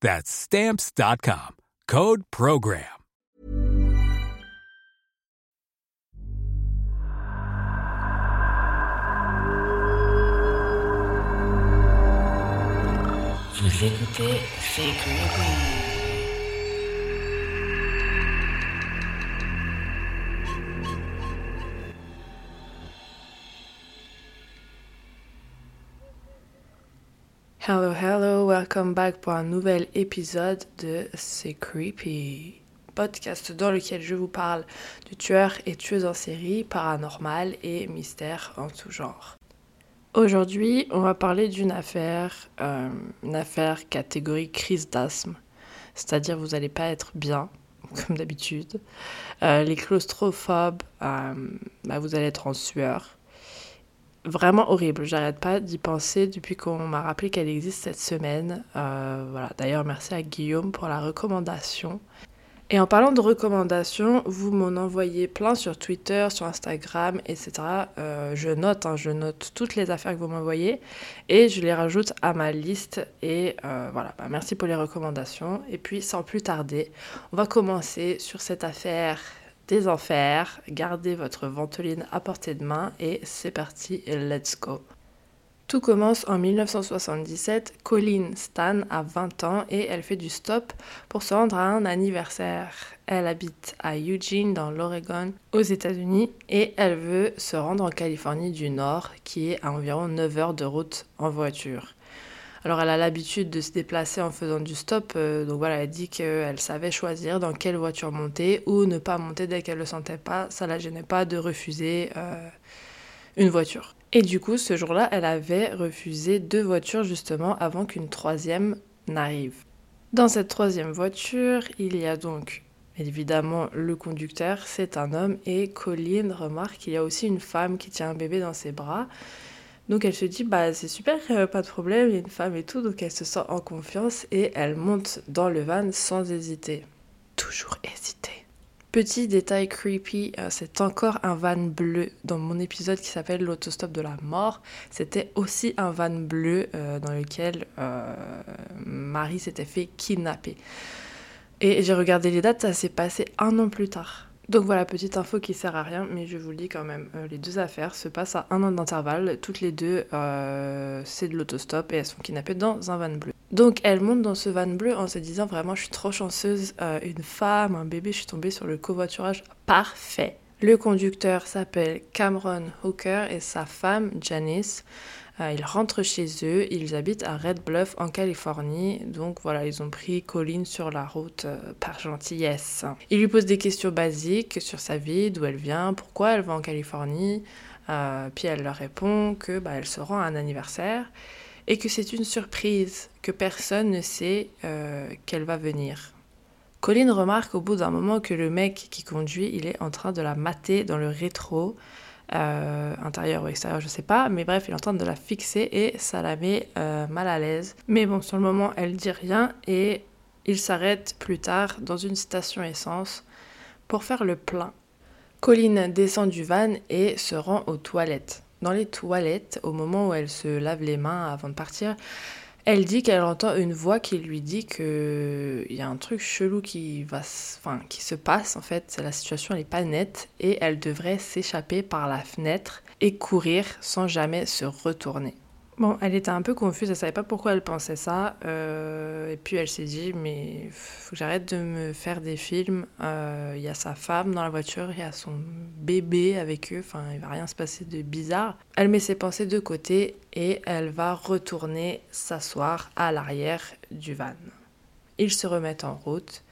That's stamps.com. Code program. Vous écoutez Hello, hello, welcome back pour un nouvel épisode de C'est Creepy, podcast dans lequel je vous parle de tueurs et tueuses en série, paranormal et mystères en tout genre. Aujourd'hui, on va parler d'une affaire, euh, une affaire catégorie crise d'asthme, c'est-à-dire vous n'allez pas être bien, comme d'habitude. Euh, les claustrophobes, euh, bah, vous allez être en sueur vraiment horrible. J'arrête pas d'y penser depuis qu'on m'a rappelé qu'elle existe cette semaine. Euh, voilà. D'ailleurs, merci à Guillaume pour la recommandation. Et en parlant de recommandations, vous m'en envoyez plein sur Twitter, sur Instagram, etc. Euh, je note, hein, je note toutes les affaires que vous m'envoyez et je les rajoute à ma liste. Et euh, voilà, bah, merci pour les recommandations. Et puis, sans plus tarder, on va commencer sur cette affaire des enfers. Gardez votre ventoline à portée de main et c'est parti, let's go. Tout commence en 1977. Colleen Stan a 20 ans et elle fait du stop pour se rendre à un anniversaire. Elle habite à Eugene dans l'Oregon aux États-Unis et elle veut se rendre en Californie du Nord qui est à environ 9 heures de route en voiture. Alors elle a l'habitude de se déplacer en faisant du stop, euh, donc voilà, elle dit qu'elle savait choisir dans quelle voiture monter ou ne pas monter dès qu'elle le sentait pas, ça la gênait pas de refuser euh, une voiture. Et du coup, ce jour-là, elle avait refusé deux voitures justement avant qu'une troisième n'arrive. Dans cette troisième voiture, il y a donc évidemment le conducteur, c'est un homme, et Colline remarque qu'il y a aussi une femme qui tient un bébé dans ses bras. Donc elle se dit, bah c'est super, euh, pas de problème, il y a une femme et tout, donc elle se sent en confiance et elle monte dans le van sans hésiter. Toujours hésiter. Petit détail creepy, euh, c'est encore un van bleu. Dans mon épisode qui s'appelle L'autostop de la mort, c'était aussi un van bleu euh, dans lequel Marie s'était fait kidnapper. Et j'ai regardé les dates, ça s'est passé un an plus tard. Donc voilà, petite info qui sert à rien, mais je vous le dis quand même. Euh, les deux affaires se passent à un an d'intervalle. Toutes les deux, euh, c'est de l'autostop et elles sont kidnappées dans un van bleu. Donc elle monte dans ce van bleu en se disant vraiment, je suis trop chanceuse, euh, une femme, un bébé, je suis tombée sur le covoiturage parfait. Le conducteur s'appelle Cameron Hooker et sa femme Janice. Euh, ils rentrent chez eux, ils habitent à Red Bluff en Californie. Donc voilà, ils ont pris Colline sur la route euh, par gentillesse. Il lui pose des questions basiques sur sa vie, d'où elle vient, pourquoi elle va en Californie. Euh, puis elle leur répond que bah, elle se rend à un anniversaire et que c'est une surprise, que personne ne sait qu'elle va venir. Colline remarque au bout d'un moment que le mec qui conduit, il est en train de la mater dans le rétro. Euh, intérieur ou extérieur, je sais pas, mais bref, il est en train de la fixer et ça la met euh, mal à l'aise. Mais bon, sur le moment, elle dit rien et il s'arrête plus tard dans une station essence pour faire le plein. Colline descend du van et se rend aux toilettes. dans les toilettes, au moment où elle se lave les mains avant de partir, elle dit qu'elle entend une voix qui lui dit qu'il y a un truc chelou qui, va, qui se passe en fait. La situation n'est pas nette et elle devrait s'échapper par la fenêtre et courir sans jamais se retourner. Bon, elle était un peu confuse, elle savait pas pourquoi elle pensait ça. Euh, et puis elle s'est dit, mais faut que j'arrête de me faire des films. Euh, il y a sa femme dans la voiture, il y a son bébé avec eux, enfin il va rien se passer de bizarre. Elle met ses pensées de côté et elle va retourner s'asseoir à l'arrière du van. Ils se remettent en route.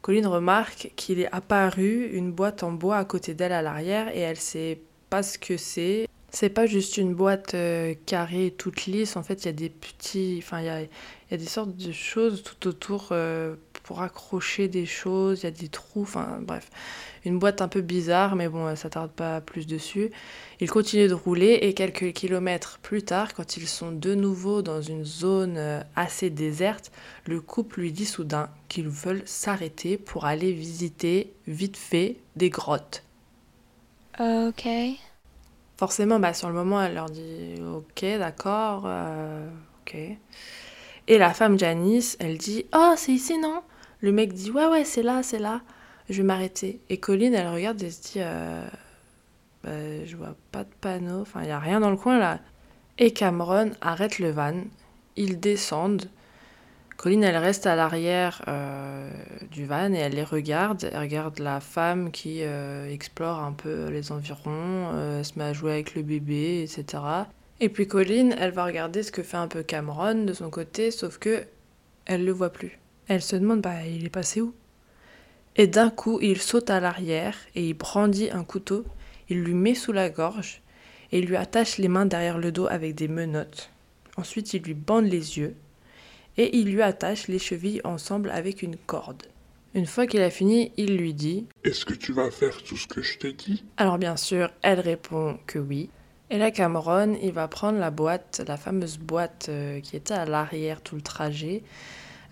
Colline remarque qu'il est apparu une boîte en bois à côté d'elle à l'arrière et elle sait pas ce que c'est. C'est pas juste une boîte euh, carrée toute lisse, en fait il y a des petits, enfin il y a, y a, des sortes de choses tout autour euh, pour accrocher des choses, il y a des trous, enfin bref, une boîte un peu bizarre, mais bon ça tarde pas plus dessus. Ils continuent de rouler et quelques kilomètres plus tard, quand ils sont de nouveau dans une zone euh, assez déserte, le couple lui dit soudain qu'ils veulent s'arrêter pour aller visiter vite fait des grottes. Ok. Forcément, bah, sur le moment, elle leur dit Ok, d'accord, euh, ok. Et la femme Janice, elle dit Oh, c'est ici, non? Le mec dit Ouais, ouais, c'est là, c'est là. Je vais m'arrêter. Et Colline, elle regarde et se dit euh, bah, Je vois pas de panneau, enfin, il n'y a rien dans le coin là. Et Cameron arrête le van. Ils descendent. Colline, elle reste à l'arrière euh, du van et elle les regarde. Elle regarde la femme qui euh, explore un peu les environs, euh, se met à jouer avec le bébé, etc. Et puis Colline, elle va regarder ce que fait un peu Cameron de son côté, sauf que elle le voit plus. Elle se demande, bah, il est passé où? Et d'un coup, il saute à l'arrière et il brandit un couteau. Il lui met sous la gorge et il lui attache les mains derrière le dos avec des menottes. Ensuite, il lui bande les yeux et il lui attache les chevilles ensemble avec une corde. Une fois qu'il a fini, il lui dit Est-ce que tu vas faire tout ce que je t'ai dit? Alors bien sûr, elle répond que oui. Et là, Cameron, il va prendre la boîte, la fameuse boîte euh, qui était à l'arrière tout le trajet,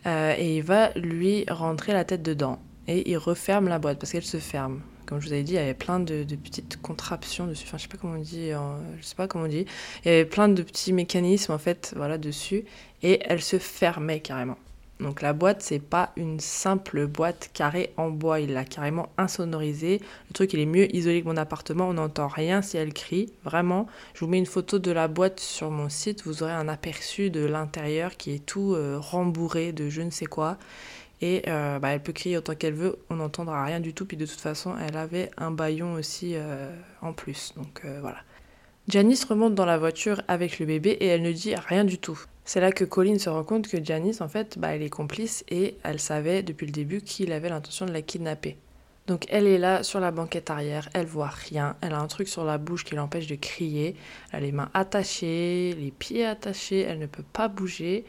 euh, et il va lui rentrer la tête dedans. Et il referme la boîte parce qu'elle se ferme. Comme je vous avais dit, il y avait plein de, petites contraptions dessus. Enfin, je sais pas comment on dit. euh, je sais pas comment on dit. Il y avait plein de petits mécanismes en fait, voilà, dessus, et elle se fermait carrément. Donc la boîte, c'est pas une simple boîte carrée en bois, il l'a carrément insonorisée. Le truc, il est mieux isolé que mon appartement, on n'entend rien si elle crie. Vraiment, je vous mets une photo de la boîte sur mon site, vous aurez un aperçu de l'intérieur qui est tout euh, rembourré de je ne sais quoi. Et euh, bah, elle peut crier autant qu'elle veut, on n'entendra rien du tout. Puis de toute façon, elle avait un baillon aussi euh, en plus. Donc euh, voilà. Janice remonte dans la voiture avec le bébé et elle ne dit rien du tout. C'est là que Colline se rend compte que Janice, en fait, bah, elle est complice et elle savait depuis le début qu'il avait l'intention de la kidnapper. Donc elle est là sur la banquette arrière, elle voit rien, elle a un truc sur la bouche qui l'empêche de crier, elle a les mains attachées, les pieds attachés, elle ne peut pas bouger.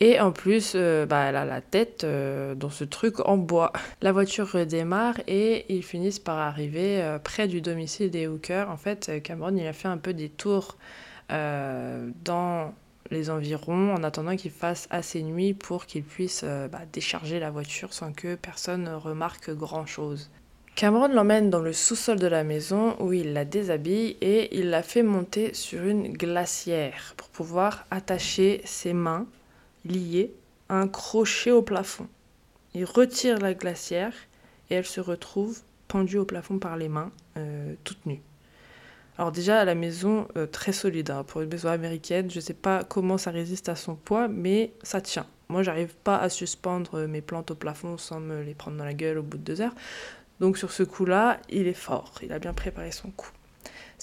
Et en plus, euh, bah, elle a la tête euh, dans ce truc en bois. La voiture redémarre et ils finissent par arriver euh, près du domicile des hookers. En fait, Cameron, il a fait un peu des tours dans les environs en attendant qu'il fasse assez nuit pour qu'il puisse bah, décharger la voiture sans que personne ne remarque grand-chose. Cameron l'emmène dans le sous-sol de la maison où il la déshabille et il la fait monter sur une glacière pour pouvoir attacher ses mains liées à un crochet au plafond. Il retire la glacière et elle se retrouve pendue au plafond par les mains, euh, toute nue. Alors déjà, la maison, euh, très solide. hein, pour une maison américaine, je ne sais pas comment ça résiste à son poids, mais ça tient. Moi, j'arrive pas à suspendre mes plantes au plafond sans me les prendre dans la gueule au bout de deux heures. Donc sur ce coup-là, il est fort. Il a bien préparé son coup.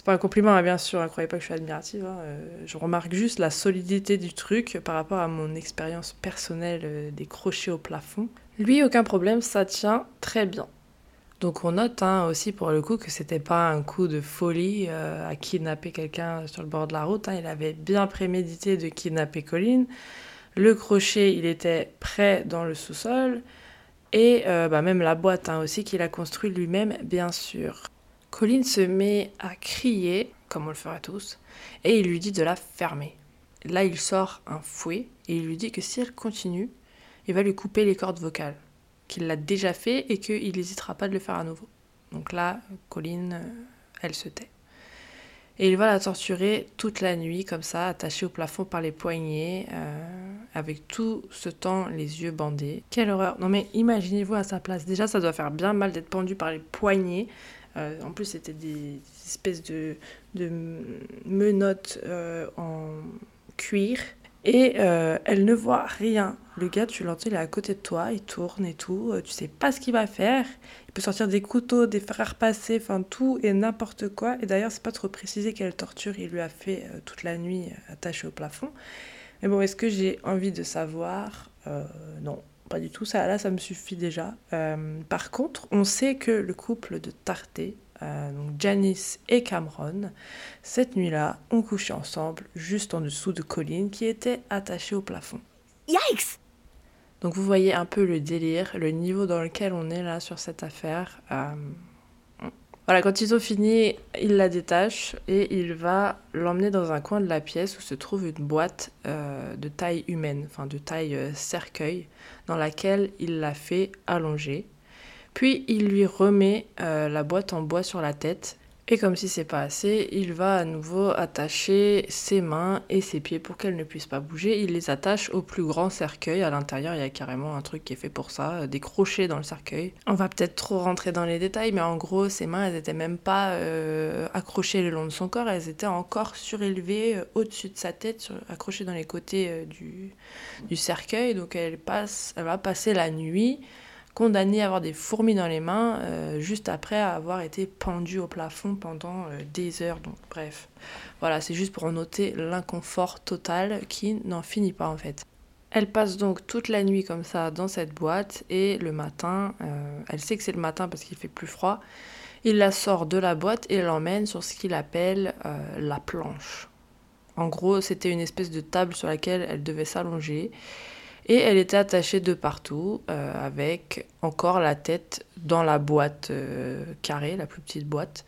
Un compliment, hein, bien sûr. Ne croyez pas que je suis admirative. hein, euh, je remarque juste la solidité du truc par rapport à mon expérience personnelle euh, des crochets au plafond. Lui, aucun problème, ça tient très bien. Donc on note hein, aussi pour le coup que c'était pas un coup de folie euh, à kidnapper quelqu'un sur le bord de la route. hein. Il avait bien prémédité de kidnapper Colline. Le crochet, il était prêt dans le sous-sol. Et bah, même la boîte hein, aussi qu'il a construit lui-même, bien sûr. Colline se met à crier, comme on le ferait tous, et il lui dit de la fermer. Là, il sort un fouet et il lui dit que si elle continue, il va lui couper les cordes vocales qu'il l'a déjà fait et qu'il n'hésitera pas de le faire à nouveau. Donc là, Colline, euh, elle se tait. Et il va la torturer toute la nuit, comme ça, attachée au plafond par les poignets, euh, avec tout ce temps les yeux bandés. Quelle horreur Non mais imaginez-vous à sa place. Déjà, ça doit faire bien mal d'être pendu par les poignets. Euh, en plus, c'était des, espèces de, menottes euh, en cuir. Et euh, elle ne voit rien. Le gars, tu l'entends, il est à côté de toi, il tourne et tout. Tu sais pas ce qu'il va faire. Il peut sortir des couteaux, des fers à repasser, enfin tout et n'importe quoi. Et d'ailleurs, c'est pas trop précisé quelle torture il lui a fait toute la nuit attaché au plafond. Mais bon, est-ce que j'ai envie de savoir? Non, pas du tout. Ça, là, ça me suffit déjà. Euh, par contre, on sait que le couple de Tarté, euh, donc Janice et Cameron, cette nuit-là, ont couché ensemble juste en dessous de Colin qui était attachée au plafond. Yikes! Donc vous voyez un peu le délire, le niveau dans lequel on est là sur cette affaire. Euh, Quand ils ont fini, il la détache et il va l'emmener dans un coin de la pièce où se trouve une boîte euh, de taille humaine, enfin de taille euh, cercueil, dans laquelle il la fait allonger. Puis il lui remet euh, la boîte en bois sur la tête. Et comme si c'est pas assez, il va à nouveau attacher ses mains et ses pieds pour qu'elles ne puissent pas bouger. Il les attache au plus grand cercueil. À l'intérieur, il y a carrément un truc qui est fait pour ça, euh, des crochets dans le cercueil. On va peut-être trop rentrer dans les détails, mais en gros, ses mains, elles étaient même pas euh, accrochées le long de son corps, elles étaient encore surélevées euh, au-dessus de sa tête, accrochées dans les côtés du, du cercueil. Donc elle, passe, elle va passer la nuit condamnée à avoir des fourmis dans les mains euh, juste après avoir été pendue au plafond pendant euh, des heures. Donc bref, voilà, c'est juste pour noter l'inconfort total qui n'en finit pas en fait. Elle passe donc toute la nuit comme ça dans cette boîte et le matin, euh, elle sait que c'est le matin parce qu'il fait plus froid, il la sort de la boîte et l'emmène sur ce qu'il appelle la planche. En gros, c'était une espèce de table sur laquelle elle devait s'allonger et elle était attachée de partout euh, avec encore la tête dans la boîte euh, carrée, la plus petite boîte.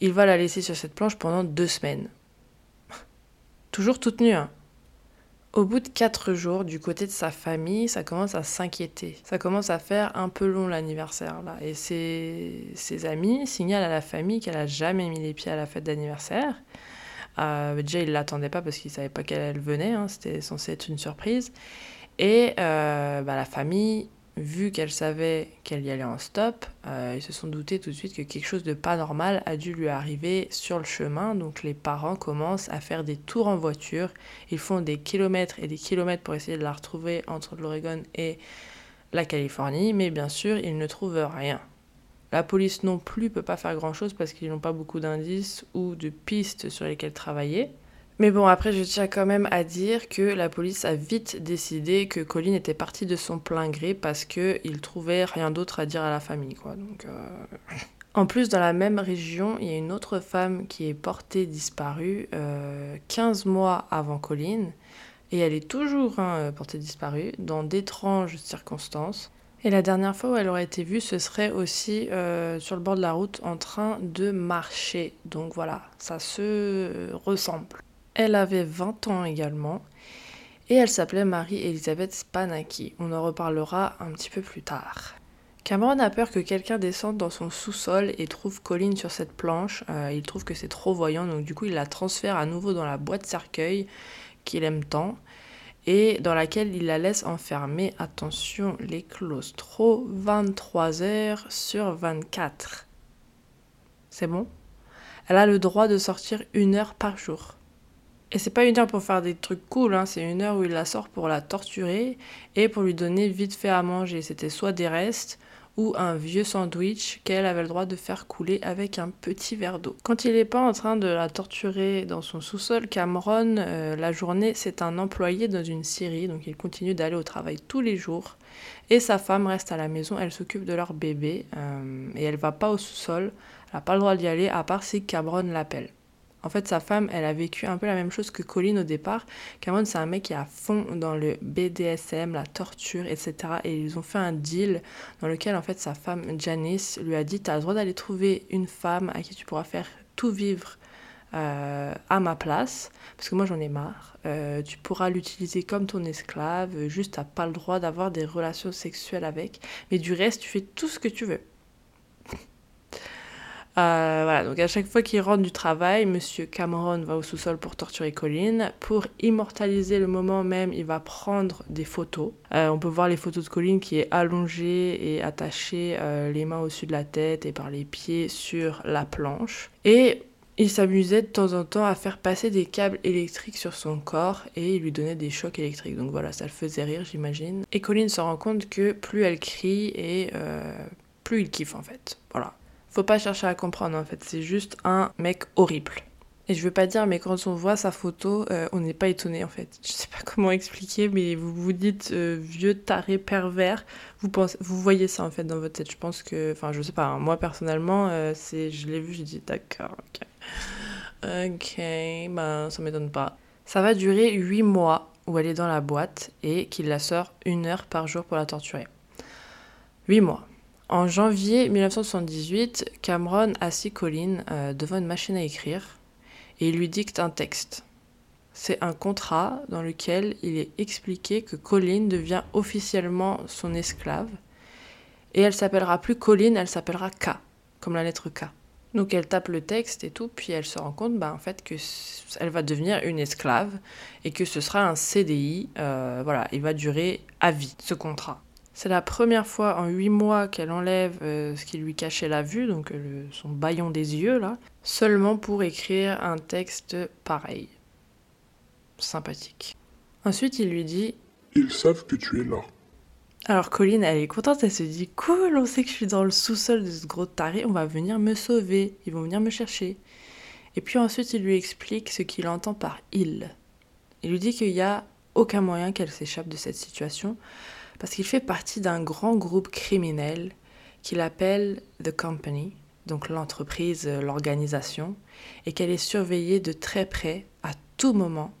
Il va la laisser sur cette planche pendant deux semaines. Toujours toute nue. hein. Au bout de quatre jours, du côté de sa famille, ça commence à s'inquiéter. Ça commence à faire un peu long l'anniversaire là. Et ses, amis signalent à la famille qu'elle a jamais mis les pieds à la fête d'anniversaire. Euh, déjà, ils l'attendaient pas parce qu'ils savaient pas qu'elle venait. hein. C'était censé être une surprise. Et euh, bah, la famille, vu qu'elle savait qu'elle y allait en stop, euh, ils se sont doutés tout de suite que quelque chose de pas normal a dû lui arriver sur le chemin. Donc les parents commencent à faire des tours en voiture. Ils font des kilomètres et des kilomètres pour essayer de la retrouver entre l'Oregon et la Californie. Mais bien sûr, ils ne trouvent rien. La police non plus peut pas faire grand-chose parce qu'ils n'ont pas beaucoup d'indices ou de pistes sur lesquelles travailler. Mais bon, après, je tiens quand même à dire que la police a vite décidé que Colin était parti de son plein gré parce qu'il trouvait rien d'autre à dire à la famille, quoi. Donc, euh, En plus, dans la même région, il y a une autre femme qui est portée disparue euh, 15 mois avant Colin. Et elle est toujours hein, portée disparue dans d'étranges circonstances. Et la dernière fois où elle aurait été vue, ce serait aussi euh, sur le bord de la route en train de marcher. Donc voilà, ça se ressemble. Elle avait 20 ans également et elle s'appelait Marie-Elisabeth Spanaki. On en reparlera un petit peu plus tard. Cameron a peur que quelqu'un descende dans son sous-sol et trouve Colin sur cette planche. Euh, il trouve que c'est trop voyant, donc du coup il la transfère à nouveau dans la boîte cercueil qu'il aime tant et dans laquelle il la laisse enfermer, attention, les claustros, 23 heures sur 24. C'est bon? Elle a le droit de sortir une heure par jour. Et c'est pas une heure pour faire des trucs cool, hein, c'est une heure où il la sort pour la torturer et pour lui donner vite fait à manger. C'était soit des restes ou un vieux sandwich qu'elle avait le droit de faire couler avec un petit verre d'eau. Quand il n'est pas en train de la torturer dans son sous-sol, Cameron, euh, la journée, c'est un employé dans une scierie, donc il continue d'aller au travail tous les jours. Et sa femme reste à la maison, elle s'occupe de leur bébé euh, et elle va pas au sous-sol, elle n'a pas le droit d'y aller à part si Cameron l'appelle. En fait, sa femme, elle a vécu un peu la même chose que Colin au départ. Cameron, c'est un mec qui est à fond dans le BDSM, la torture, etc. Et ils ont fait un deal dans lequel, en fait, sa femme, Janice, lui a dit T'as le droit d'aller trouver une femme à qui tu pourras faire tout vivre euh, à ma place, parce que moi, j'en ai marre. Euh, tu pourras l'utiliser comme ton esclave, juste t'as pas le droit d'avoir des relations sexuelles avec. Mais du reste, tu fais tout ce que tu veux. Euh, voilà, donc à chaque fois qu'il rentre du travail, Monsieur Cameron va au sous-sol pour torturer Colin. Pour immortaliser le moment même, il va prendre des photos. Euh, on peut voir les photos de Colin qui est allongé et attaché euh, les mains au-dessus de la tête et par les pieds sur la planche. Et il s'amusait de temps en temps à faire passer des câbles électriques sur son corps et il lui donnait des chocs électriques. Donc voilà, ça le faisait rire, j'imagine. Et Colin se rend compte que plus elle crie et plus il kiffe en fait. Voilà. Faut pas chercher à comprendre en fait, c'est juste un mec horrible. Et je veux pas dire, mais quand on voit sa photo, euh, on n'est pas étonné en fait. Je sais pas comment expliquer, mais vous vous dites euh, vieux taré pervers, vous pensez, vous voyez ça en fait dans votre tête. Je pense que, enfin, je sais pas. Hein, moi personnellement, euh, c'est, je l'ai vu, j'ai dit d'accord, ok, ok, ben ça m'étonne pas. Ça va durer 8 mois où elle est dans la boîte et qu'il la sort une heure par jour pour la torturer. 8 mois. En janvier 1978, Cameron assit Colin euh, devant une machine à écrire et il lui dicte un texte. C'est un contrat dans lequel il est expliqué que Colin devient officiellement son esclave et elle s'appellera plus Colin, elle s'appellera K, comme la lettre K. Donc elle tape le texte et tout, puis elle se rend compte bah, en fait que elle va devenir une esclave et que ce sera un CDI. Euh, voilà, il va durer à vie ce contrat. C'est la première fois en huit mois qu'elle enlève euh, ce qui lui cachait la vue, donc euh, son baillon des yeux, là, seulement pour écrire un texte pareil. Sympathique. Ensuite, il lui dit Ils savent que tu es là. Alors Colline, elle est contente, elle se dit Cool, on sait que je suis dans le sous-sol de ce gros taré, on va venir me sauver, ils vont venir me chercher. Et puis ensuite, il lui explique ce qu'il entend par il. Il lui dit qu'il n'y a aucun moyen qu'elle s'échappe de cette situation parce qu'il fait partie d'un grand groupe criminel qu'il appelle The Company, donc l'entreprise, euh, l'organisation, et qu'elle est surveillée de très près à tout moment.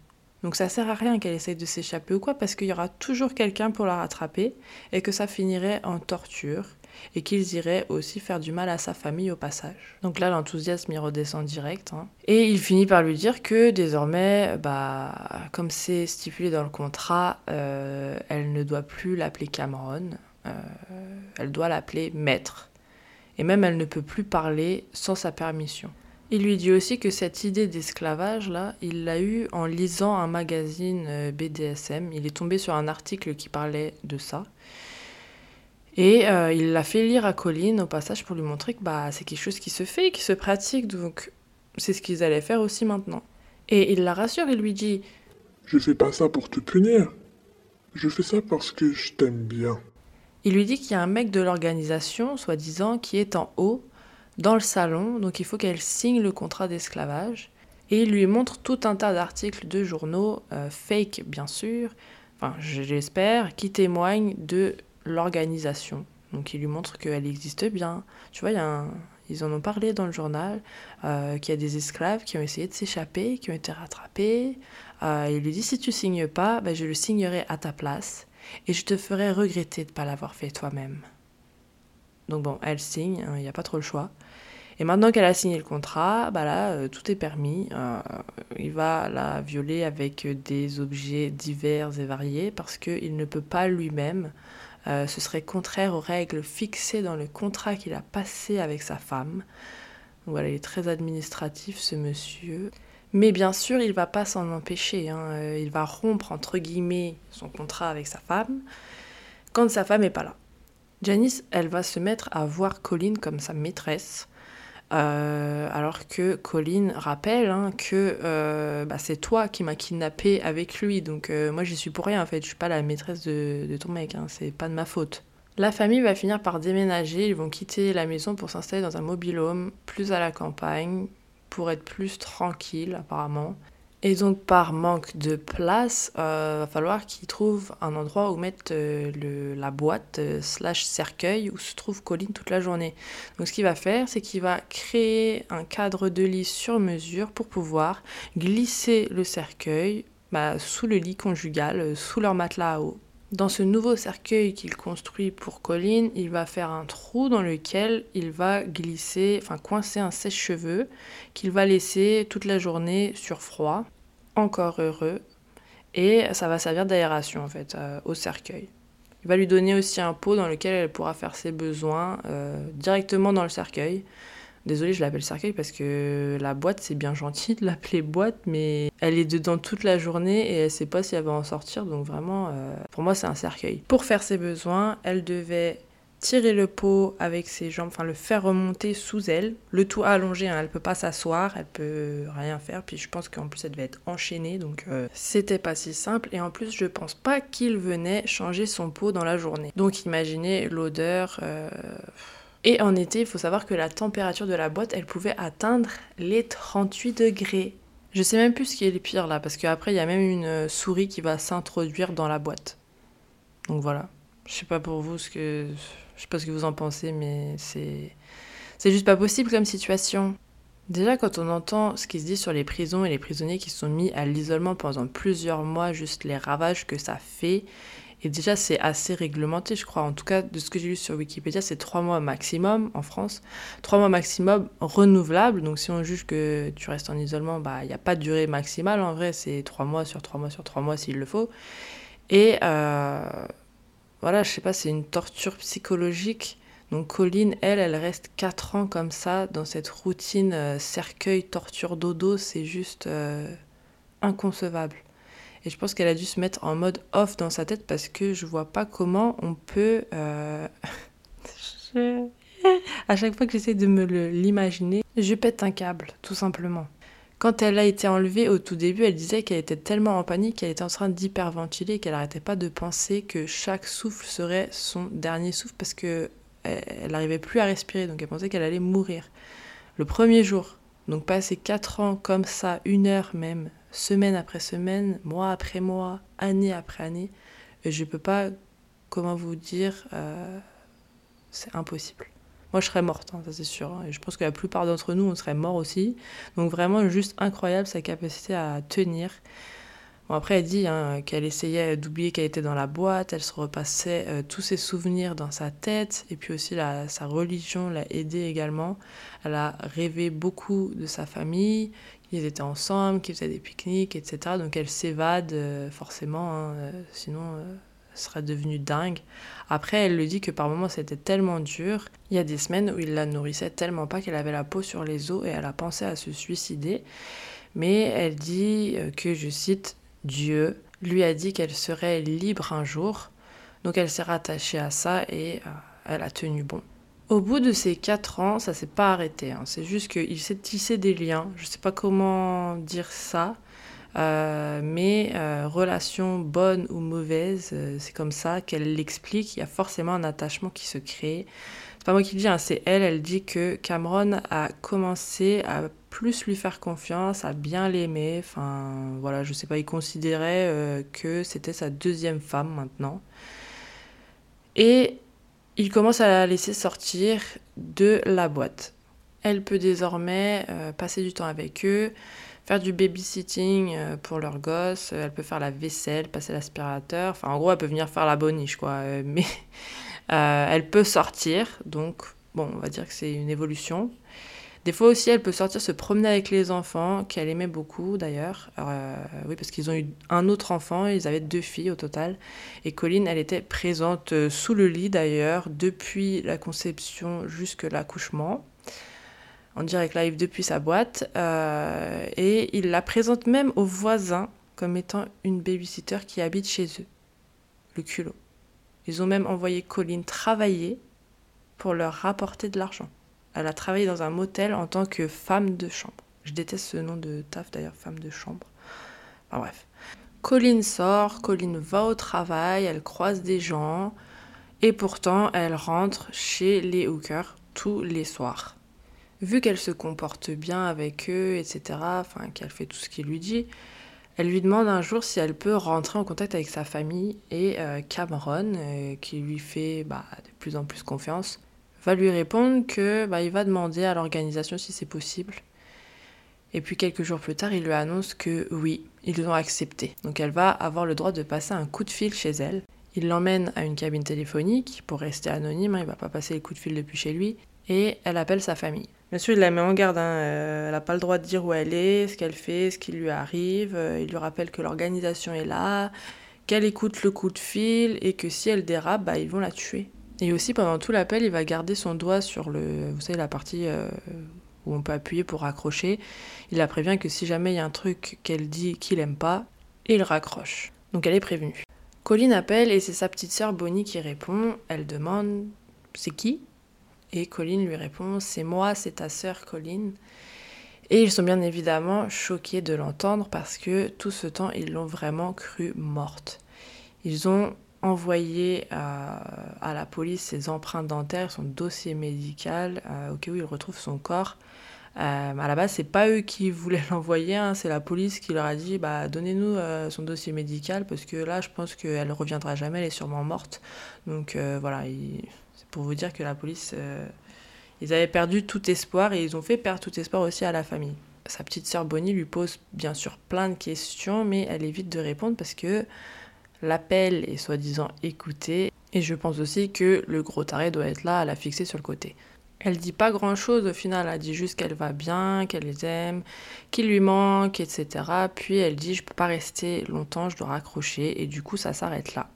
Donc ça sert à rien qu'elle essaye de s'échapper ou quoi, parce qu'il y aura toujours quelqu'un pour la rattraper et que ça finirait en torture et qu'ils iraient aussi faire du mal à sa famille au passage. Donc là, l'enthousiasme y redescend direct. Hein. Et il finit par lui dire que désormais, bah, comme c'est stipulé dans le contrat, euh, elle ne doit plus l'appeler Cameron, euh, elle doit l'appeler maître. Et même elle ne peut plus parler sans sa permission. Il lui dit aussi que cette idée d'esclavage, là, il l'a eue en lisant un magazine euh, BDSM. Il est tombé sur un article qui parlait de ça. Et euh, il l'a fait lire à Colline au passage pour lui montrer que bah, c'est quelque chose qui se fait, qui se pratique, donc c'est ce qu'ils allaient faire aussi maintenant. Et il la rassure, il lui dit Je fais pas ça pour te punir. Je fais ça parce que je t'aime bien. Il lui dit qu'il y a un mec de l'organisation, soi-disant, qui est en haut, dans le salon, donc il faut qu'elle signe le contrat d'esclavage. Et il lui montre tout un tas d'articles de journaux, euh, fake bien sûr, enfin j'espère, qui témoignent de l'organisation. Donc il lui montre qu'elle existe bien. Tu vois, ils en ont parlé dans le journal, euh, qu'il y a des esclaves qui ont essayé de s'échapper, qui ont été rattrapés. Euh, il lui dit, si tu signes pas, ben, je le signerai à ta place et je te ferai regretter de ne pas l'avoir fait toi-même. Donc bon, elle signe, hein, il n'y a pas trop le choix. Et maintenant qu'elle a signé le contrat, bah là, euh, tout est permis. il va la violer avec des objets divers et variés parce qu'il ne peut pas lui-même euh, ce serait contraire aux règles fixées dans le contrat qu'il a passé avec sa femme. voilà, il est très administratif ce monsieur. Mais bien sûr, il va pas s'en empêcher. Hein. Euh, il va rompre entre guillemets son contrat avec sa femme quand sa femme n'est pas là. Janice, elle va se mettre à voir Colline comme sa maîtresse. Euh, alors que Colin rappelle hein, que euh, bah, c'est toi qui m'as kidnappé avec lui, donc euh, moi j'y suis pour rien en fait, je suis pas la maîtresse de, ton mec, hein, c'est pas de ma faute. La famille va finir par déménager, ils vont quitter la maison pour s'installer dans un mobile home plus à la campagne, pour être plus tranquille apparemment. Et donc par manque de place, il euh, va falloir qu'il trouve un endroit où mettre euh, la boîte euh, slash cercueil où se trouve Colline toute la journée. Donc ce qu'il va faire, c'est qu'il va créer un cadre de lit sur mesure pour pouvoir glisser le cercueil bah, sous le lit conjugal, sous leur matelas à eau. Dans ce nouveau cercueil qu'il construit pour Colline, il va faire un trou dans lequel il va glisser, enfin coincer un sèche-cheveux qu'il va laisser toute la journée sur froid. Encore heureux. Et ça va servir d'aération en fait euh, au cercueil. Il va lui donner aussi un pot dans lequel elle pourra faire ses besoins euh, directement dans le cercueil. Désolée, je l'appelle cercueil parce que la boîte, c'est bien gentil de l'appeler boîte, mais elle est dedans toute la journée et elle sait pas si elle va en sortir. Donc vraiment, euh, pour moi, c'est un cercueil. Pour faire ses besoins, elle devait tirer le pot avec ses jambes, enfin le faire remonter sous elle, le tout allongé, hein, elle peut pas s'asseoir, elle peut rien faire, puis je pense qu'en plus elle devait être enchaînée, donc euh, c'était pas si simple, et en plus je pense pas qu'il venait changer son pot dans la journée. Donc imaginez l'odeur... euh, Et en été, il faut savoir que la température de la boîte, elle pouvait atteindre les 38 degrés. Je sais même plus ce qui est le pire là, parce qu'après il y a même une euh, souris qui va s'introduire dans la boîte. Donc voilà. Je sais pas pour vous ce que. Je sais pas ce que vous en pensez, mais c'est. C'est juste pas possible comme situation. Déjà, quand on entend ce qui se dit sur les prisons et les prisonniers qui sont mis à l'isolement pendant plusieurs mois, juste les ravages que ça fait, et déjà c'est assez réglementé, je crois. En tout cas, de ce que j'ai lu sur Wikipédia, c'est trois mois maximum en France. Trois mois maximum renouvelables. Donc si on juge que tu restes en isolement, bah il n'y a pas de durée maximale. En vrai, c'est trois mois sur trois mois sur trois mois s'il le faut. Et euh, voilà, je sais pas, c'est une torture psychologique. Donc Colline, elle, elle reste 4 ans comme ça, dans cette routine euh, cercueil, torture, dodo, c'est juste euh, inconcevable. Et je pense qu'elle a dû se mettre en mode off dans sa tête parce que je vois pas comment on peut... euh, À chaque fois que j'essaie de me l'imaginer, je pète un câble, tout simplement. Quand elle a été enlevée au tout début, elle disait qu'elle était tellement en panique qu'elle était en train d'hyperventiler, qu'elle n'arrêtait pas de penser que chaque souffle serait son dernier souffle parce que elle n'arrivait plus à respirer, donc elle pensait qu'elle allait mourir. Le premier jour, donc passer 4 ans comme ça, une heure même, semaine après semaine, mois après mois, année après année, et je peux pas, comment vous dire, euh, c'est impossible. Moi, je serais morte, hein, ça c'est sûr. hein, Et je pense que la plupart d'entre nous, on serait morts aussi. Donc vraiment, juste incroyable sa capacité à tenir. Bon, après, elle dit hein, qu'elle essayait d'oublier qu'elle était dans la boîte, elle se repassait euh, tous ses souvenirs dans sa tête, et puis aussi la- sa religion l'a aidée également. Elle a rêvé beaucoup de sa famille, qu'ils étaient ensemble, qu'ils faisaient des pique-niques, etc. Donc elle s'évade euh, forcément, hein, euh, sinon euh, elle serait devenue dingue. Après, elle le dit que par moments c'était tellement dur. Il y a des semaines où il la nourrissait tellement pas qu'elle avait la peau sur les os et elle a pensé à se suicider. Mais elle dit que, je cite, Dieu lui a dit qu'elle serait libre un jour. Donc elle s'est rattachée à ça et elle a tenu bon. Au bout de ces quatre ans, ça s'est pas arrêté. hein. C'est juste qu'il s'est tissé des liens. Je sais pas comment dire ça. Euh, mais euh, relation bonne ou mauvaise, euh, c'est comme ça qu'elle l'explique. Il y a forcément un attachement qui se crée. C'est pas moi qui le dis, hein, c'est elle. Elle dit que Cameron a commencé à plus lui faire confiance, à bien l'aimer. Enfin, voilà, je sais pas, il considérait que c'était sa deuxième femme maintenant. Et il commence à la laisser sortir de la boîte. Elle peut désormais euh, passer du temps avec eux, faire du babysitting euh, pour leurs gosses, euh, elle peut faire la vaisselle, passer l'aspirateur, enfin en gros elle peut venir faire la boniche quoi, Euh, mais elle peut sortir, donc bon on va dire que c'est une évolution. Des fois aussi elle peut sortir se promener avec les enfants, qu'elle aimait beaucoup d'ailleurs, Euh, oui parce qu'ils ont eu un autre enfant, ils avaient deux filles au total, et Colline elle était présente euh, sous le lit d'ailleurs, depuis la conception jusque l'accouchement en direct live depuis sa boîte. euh, et il la présente même aux voisins comme étant une babysitter qui habite chez eux. Le culot. Ils ont même envoyé Colline travailler pour leur rapporter de l'argent. Elle a travaillé dans un motel en tant que femme de chambre. Je déteste ce nom de taf d'ailleurs, femme de chambre. Enfin bref. Colline sort, Colline va au travail, elle croise des gens, et pourtant elle rentre chez les hookers tous les soirs vu qu'elle se comporte bien avec eux, etc., enfin qu'elle fait tout ce qu'il lui dit, elle lui demande un jour si elle peut rentrer en contact avec sa famille et euh, Cameron, euh, qui lui fait bah, de plus en plus confiance, va lui répondre que bah, il va demander à l'organisation si c'est possible. Et puis quelques jours plus tard, il lui annonce que oui, ils ont accepté. Donc elle va avoir le droit de passer un coup de fil chez elle. Il l'emmène à une cabine téléphonique pour rester anonyme, hein, il va pas passer le coup de fil depuis chez lui, et elle appelle sa famille. Bien sûr, il la met en garde, hein, euh, elle n'a pas le droit de dire où elle est, ce qu'elle fait, ce qui lui arrive. euh, il lui rappelle que l'organisation est là, qu'elle écoute le coup de fil et que si elle dérape, bah, ils vont la tuer. Et aussi, pendant tout l'appel, il va garder son doigt sur le, vous savez, la partie euh, où on peut appuyer pour raccrocher. Il la prévient que si jamais il y a un truc qu'elle dit qu'il aime pas, il raccroche. Donc elle est prévenue. Colline appelle et c'est sa petite sœur Bonnie qui répond. Elle demande c'est qui? Et Colline lui répond c'est moi, c'est ta sœur Colline. Et ils sont bien évidemment choqués de l'entendre parce que tout ce temps ils l'ont vraiment cru morte. Ils ont envoyé à, à la police ses empreintes dentaires, son dossier médical, euh, au cas où ils retrouvent son corps. Euh, à la base, c'est pas eux qui voulaient l'envoyer, hein, c'est la police qui leur a dit bah, donnez-nous euh, son dossier médical parce que là, je pense qu'elle reviendra jamais, elle est sûrement morte. Donc euh, voilà, il- c'est pour vous dire que la police, euh, ils avaient perdu tout espoir et ils ont fait perdre tout espoir aussi à la famille. Sa petite sœur Bonnie lui pose bien sûr plein de questions, mais elle évite de répondre parce que l'appel est soi-disant écouté et je pense aussi que le gros taré doit être là à la fixer sur le côté. Elle dit pas grand chose au final, elle dit juste qu'elle va bien, qu'elle les aime, qu'il lui manque, etc. Puis elle dit je peux pas rester longtemps, je dois raccrocher et du coup ça s'arrête là.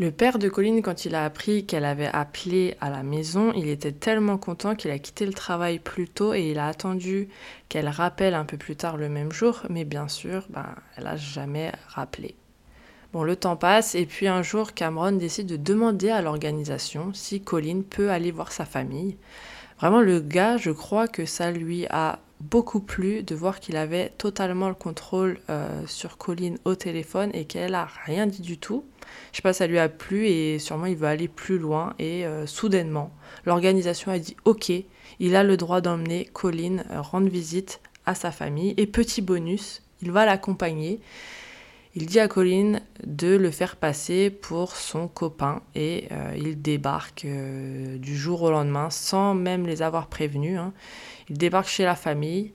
Le père de Colline, quand il a appris qu'elle avait appelé à la maison, il était tellement content qu'il a quitté le travail plus tôt et il a attendu qu'elle rappelle un peu plus tard le même jour, mais bien sûr, ben, elle a jamais rappelé. Le temps passe et puis un jour, Cameron décide de demander à l'organisation si Colin peut aller voir sa famille. Vraiment, le gars, je crois que ça lui a beaucoup plu de voir qu'il avait totalement le contrôle euh, sur Colin au téléphone et qu'elle a rien dit du tout. Je sais pas, ça lui a plu et sûrement il veut aller plus loin et euh, soudainement, l'organisation a dit OK, il a le droit d'emmener Colin euh, rendre visite à sa famille et petit bonus, il va l'accompagner. Il dit à Colin de le faire passer pour son copain et euh, il débarque euh, du jour au lendemain sans même les avoir prévenus. hein. Il débarque chez la famille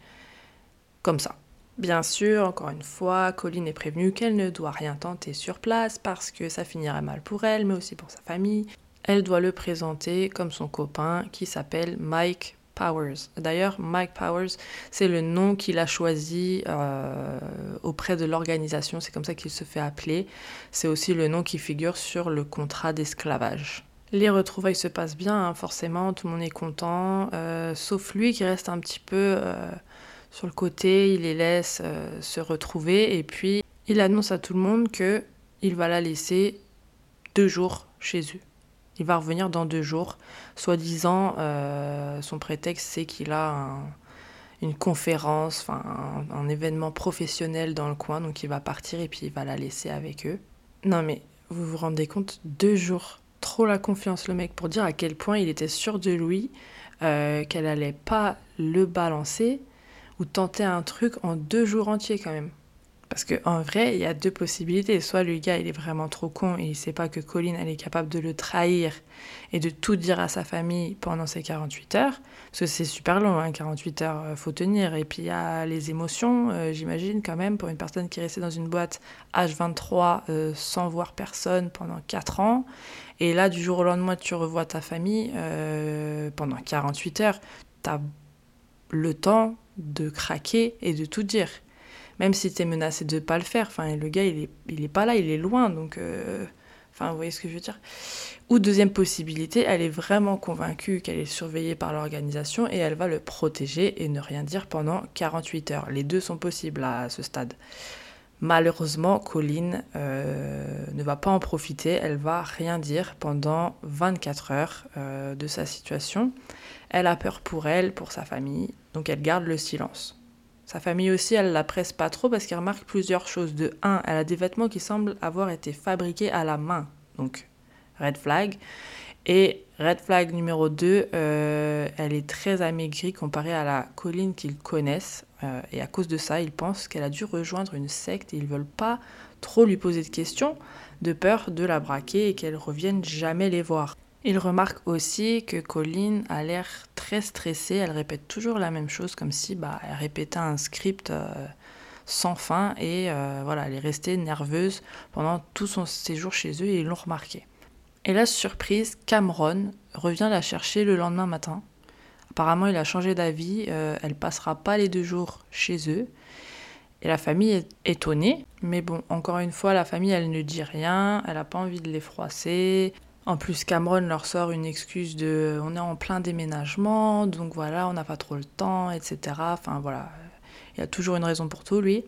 comme ça. Bien sûr, encore une fois, Colin est prévenue qu'elle ne doit rien tenter sur place parce que ça finirait mal pour elle, mais aussi pour sa famille. Elle doit le présenter comme son copain qui s'appelle Mike Powers. D'ailleurs, Mike Powers, c'est le nom qu'il a choisi euh, auprès de l'organisation, c'est comme ça qu'il se fait appeler. C'est aussi le nom qui figure sur le contrat d'esclavage. Les retrouvailles se passent bien, hein, forcément, tout le monde est content, euh, sauf lui qui reste un petit peu euh, sur le côté, il les laisse se retrouver et puis il annonce à tout le monde que il va la laisser deux jours chez eux. Il va revenir dans deux jours. Soi-disant, euh, son prétexte, c'est qu'il a un- une conférence, un, un événement professionnel dans le coin, donc il va partir et puis il va la laisser avec eux. Non mais vous vous rendez compte, deux jours, trop la confiance le mec pour dire à quel point il était sûr de lui, euh, qu'elle allait pas le balancer ou tenter un truc en deux jours entiers quand même. Parce que en vrai, il y a deux possibilités. Soit le gars, il est vraiment trop con et il sait pas que Colline, elle est capable de le trahir et de tout dire à sa famille pendant ces 48 heures. Parce que c'est super long, hein, 48 heures, euh, faut tenir. Et puis il y a les émotions, euh, j'imagine, quand même, pour une personne qui est restée dans une boîte H23 euh, sans voir personne pendant 4 ans. Et là, du jour au lendemain, tu revois ta famille euh, pendant 48 heures. Tu as le temps de craquer et de tout dire même si t'es menacé de pas le faire. Enfin, le gars, il est, il est pas là, il est loin, donc. euh, Enfin, vous voyez ce que je veux dire Ou deuxième possibilité, elle est vraiment convaincue qu'elle est surveillée par l'organisation et elle va le protéger et ne rien dire pendant 48 heures. Les deux sont possibles à ce stade. Malheureusement, Colline euh, ne va pas en profiter, elle va rien dire pendant 24 heures euh, de sa situation. Elle a peur pour elle, pour sa famille, donc elle garde le silence. Sa famille aussi, elle la presse pas trop parce qu'elle remarque plusieurs choses. De un, elle a des vêtements qui semblent avoir été fabriqués à la main, donc red flag. Et red flag numéro 2, euh, elle est très amaigrie comparée à la colline qu'ils connaissent. Euh, et à cause de ça, ils pensent qu'elle a dû rejoindre une secte et ils veulent pas trop lui poser de questions, de peur de la braquer et qu'elle revienne jamais les voir. Il remarque aussi que Colline a l'air très stressée, elle répète toujours la même chose comme si bah, elle répétait un script euh, sans fin et euh, voilà, elle est restée nerveuse pendant tout son séjour chez eux et ils l'ont remarqué. Et là, surprise, Cameron revient la chercher le lendemain matin. Apparemment, il a changé d'avis, euh, elle passera pas les deux jours chez eux. Et la famille est étonnée, mais bon, encore une fois, la famille, elle ne dit rien, elle n'a pas envie de les froisser. En plus, Cameron leur sort une excuse de on est en plein déménagement, donc voilà, on n'a pas trop le temps, etc. Enfin voilà, il y a toujours une raison pour tout, lui.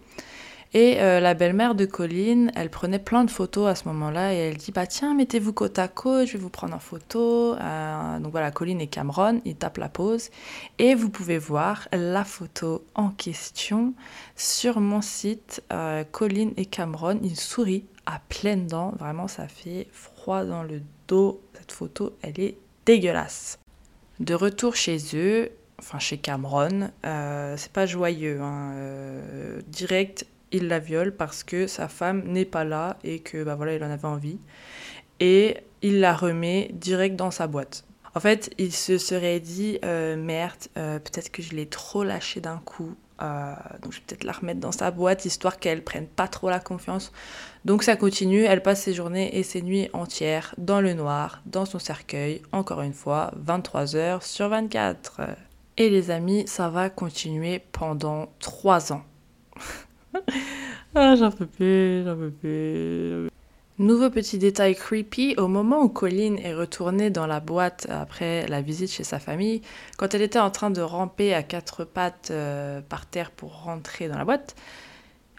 Et euh, la belle-mère de Colline, elle prenait plein de photos à ce moment-là et elle dit bah tiens mettez-vous côte à côte, je vais vous prendre en photo. Euh, donc voilà, Colline et Cameron, ils tapent la pause et vous pouvez voir la photo en question sur mon site. Euh, Colline et Cameron, ils sourient à pleines dents, vraiment ça fait froid dans le dos. Cette photo, elle est dégueulasse. De retour chez eux, enfin chez Cameron, c'est pas joyeux. Hein, direct, il la viole parce que sa femme n'est pas là et que bah voilà, il en avait envie. Et il la remet direct dans sa boîte. En fait, il se serait dit euh, merde, euh, peut-être que je l'ai trop lâché d'un coup. Euh, donc je vais peut-être la remettre dans sa boîte histoire qu'elle prenne pas trop la confiance. Donc ça continue, elle passe ses journées et ses nuits entières dans le noir, dans son cercueil, encore une fois, 23 heures sur 24. Et les amis, ça va continuer pendant 3 ans. ah, j'en peux plus, j'en peux plus. Nouveau petit détail creepy, au moment où Colleen est retournée dans la boîte après la visite chez sa famille, quand elle était en train de ramper à quatre pattes euh, par terre pour rentrer dans la boîte,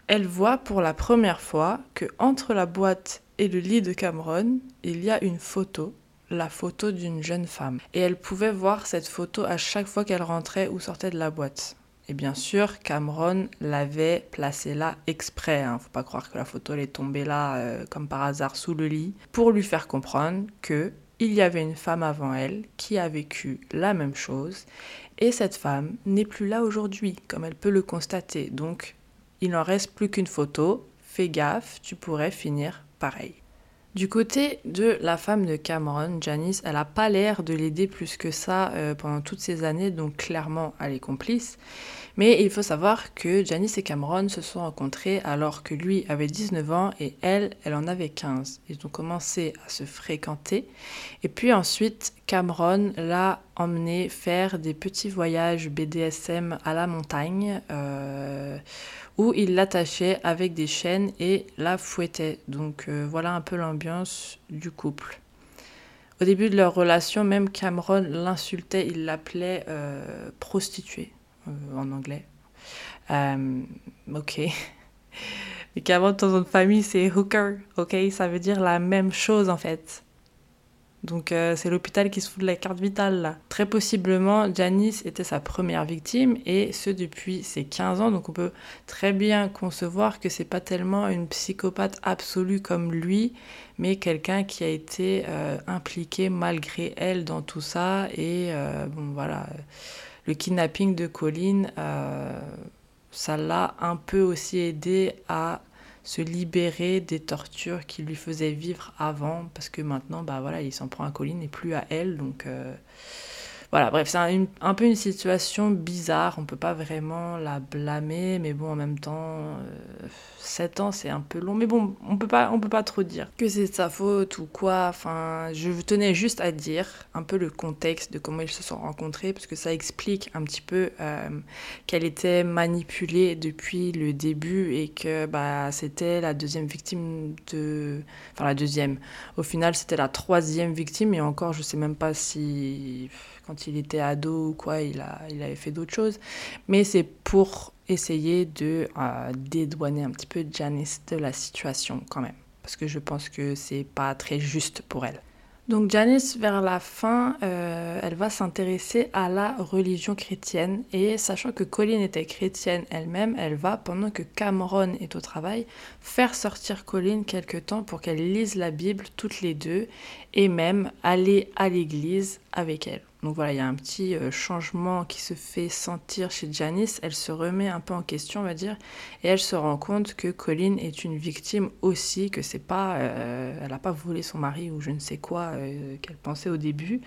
elle voit pour la première fois que entre la boîte et le lit de Cameron, il y a une photo, la photo d'une jeune femme. Et elle pouvait voir cette photo à chaque fois qu'elle rentrait ou sortait de la boîte. Et bien sûr, Cameron l'avait placée là exprès. Hein. Faut pas croire que la photo est tombée là euh, comme par hasard sous le lit pour lui faire comprendre que il y avait une femme avant elle qui a vécu la même chose et cette femme n'est plus là aujourd'hui, comme elle peut le constater. Donc, il n'en reste plus qu'une photo. Fais gaffe, tu pourrais finir pareil. Du côté de la femme de Cameron, Janice, elle n'a pas l'air de l'aider plus que ça euh, pendant toutes ces années, donc clairement elle est complice. Mais il faut savoir que Janice et Cameron se sont rencontrés alors que lui avait 19 ans et elle, elle en avait 15. Ils ont commencé à se fréquenter. Et puis ensuite, Cameron l'a emmené faire des petits voyages BDSM à la montagne euh, où il l'attachait avec des chaînes et la fouettait. Donc euh, voilà un peu l'ambiance du couple. Au début de leur relation, même Cameron l'insultait, il l'appelait euh, prostituée. Euh, en anglais. Ok. Mais qu'avant dans notre famille, c'est hooker, ok? Ça veut dire la même chose en fait. Donc euh, c'est l'hôpital qui se fout de la carte vitale là. Très possiblement, Janice était sa première victime et ce depuis ses 15 ans. Donc on peut très bien concevoir que c'est pas tellement une psychopathe absolue comme lui, mais quelqu'un qui a été impliqué malgré elle dans tout ça. Et bon voilà le kidnapping de Colline, euh, ça l'a un peu aussi aidé à se libérer des tortures qu'il lui faisait vivre avant, parce que maintenant, bah voilà, il s'en prend à Colline et plus à elle, donc euh, voilà, bref, c'est un, peu une situation bizarre. On peut pas vraiment la blâmer, mais bon, en même temps, euh, 7 ans, c'est un peu long. Mais bon, on peut pas, on peut pas trop dire que c'est sa faute ou quoi. Enfin, je tenais juste à dire un peu le contexte de comment ils se sont rencontrés, parce que ça explique un petit peu euh, qu'elle était manipulée depuis le début et que bah, c'était la deuxième victime de... Enfin, la deuxième. Au final, c'était la troisième victime, et encore, je sais même pas si quand il était ado ou quoi, il, a, il avait fait d'autres choses. Mais c'est pour essayer de euh, dédouaner un petit peu Janice de la situation quand même. Parce que je pense que c'est pas très juste pour elle. Donc Janice, vers la fin, euh, elle va s'intéresser à la religion chrétienne et sachant que Colleen était chrétienne elle-même, elle va, pendant que Cameron est au travail, faire sortir Colleen quelque temps pour qu'elle lise la Bible toutes les deux et même aller à l'église avec elle. Donc voilà, il y a un petit euh, changement qui se fait sentir chez Janice. Elle se remet un peu en question, on va dire, et elle se rend compte que Colleen est une victime aussi, que c'est pas, euh, elle n'a pas volé son mari ou je ne sais quoi euh, qu'elle pensait au début.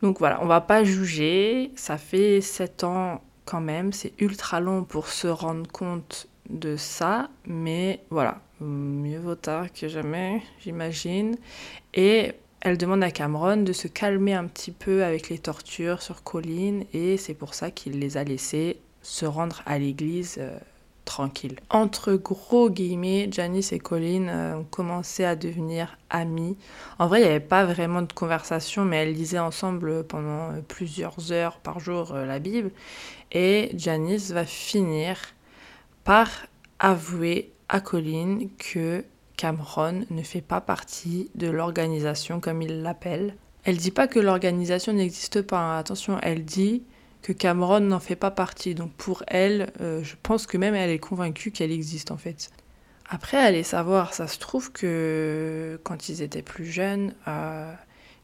Donc voilà, on va pas juger. Ça fait sept ans quand même, c'est ultra long pour se rendre compte de ça, mais voilà, mieux vaut tard que jamais, j'imagine. Et elle demande à Cameron de se calmer un petit peu avec les tortures sur Colline et c'est pour ça qu'il les a laissés se rendre à l'église euh, tranquille. Entre gros guillemets, Janice et Colin euh, ont commencé à devenir amis. En vrai, il n'y avait pas vraiment de conversation, mais elles lisaient ensemble pendant euh, plusieurs heures par jour euh, la Bible. Et Janice va finir par avouer à Colin que Cameron ne fait pas partie de l'organisation comme il l'appelle. Elle dit pas que l'organisation n'existe pas, hein. attention, elle dit que Cameron n'en fait pas partie. Donc pour elle, euh, je pense que même elle est convaincue qu'elle existe en fait. Après, allez savoir, ça se trouve que quand ils étaient plus jeunes, euh,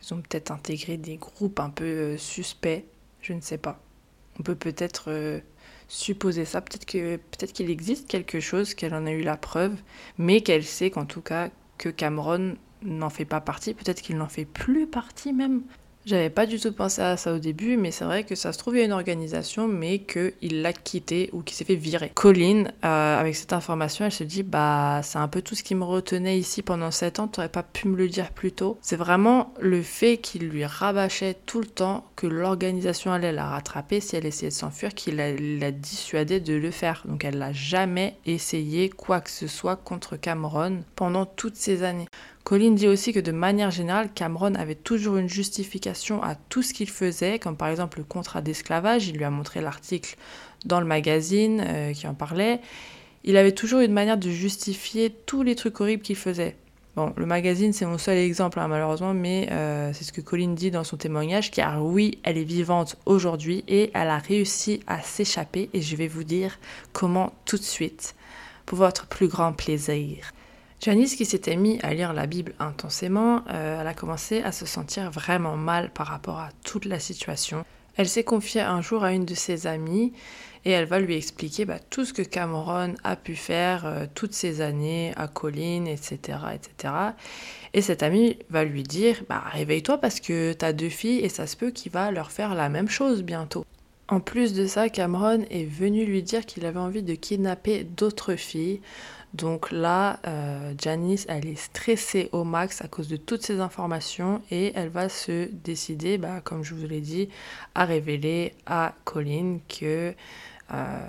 ils ont peut-être intégré des groupes un peu euh, suspects, je ne sais pas. On peut peut-être supposer ça, peut-être que peut-être qu'il existe quelque chose, qu'elle en a eu la preuve, mais qu'elle sait qu'en tout cas que Cameron n'en fait pas partie, peut-être qu'il n'en fait plus partie même. J'avais pas du tout pensé à ça au début, mais c'est vrai que ça se trouve, il y a une organisation, mais qu'il l'a quitté ou qu'il s'est fait virer. Colline, euh, avec cette information, elle se dit Bah, c'est un peu tout ce qui me retenait ici pendant 7 ans, t'aurais pas pu me le dire plus tôt. C'est vraiment le fait qu'il lui rabâchait tout le temps que l'organisation allait la rattraper si elle essayait de s'enfuir, qu'il l'a dissuadé de le faire. Donc elle n'a jamais essayé quoi que ce soit contre Cameron pendant toutes ces années. Colin dit aussi que de manière générale, Cameron avait toujours une justification à tout ce qu'il faisait, comme par exemple le contrat d'esclavage, il lui a montré l'article dans le magazine euh, qui en parlait. Il avait toujours une manière de justifier tous les trucs horribles qu'il faisait. Bon, le magazine, c'est mon seul exemple, hein, malheureusement, mais euh, c'est ce que Colin dit dans son témoignage, car oui, elle est vivante aujourd'hui et elle a réussi à s'échapper, et je vais vous dire comment tout de suite, pour votre plus grand plaisir. Janice, qui s'était mis à lire la Bible intensément, euh, elle a commencé à se sentir vraiment mal par rapport à toute la situation. Elle s'est confiée un jour à une de ses amies et elle va lui expliquer bah, tout ce que Cameron a pu faire euh, toutes ces années à Colline, etc., etc. Et cette amie va lui dire bah, Réveille-toi parce que t'as deux filles et ça se peut qu'il va leur faire la même chose bientôt. En plus de ça, Cameron est venu lui dire qu'il avait envie de kidnapper d'autres filles donc là, euh, Janice, elle est stressée au max à cause de toutes ces informations et elle va se décider, bah, comme je vous l'ai dit, à révéler à Colin que euh,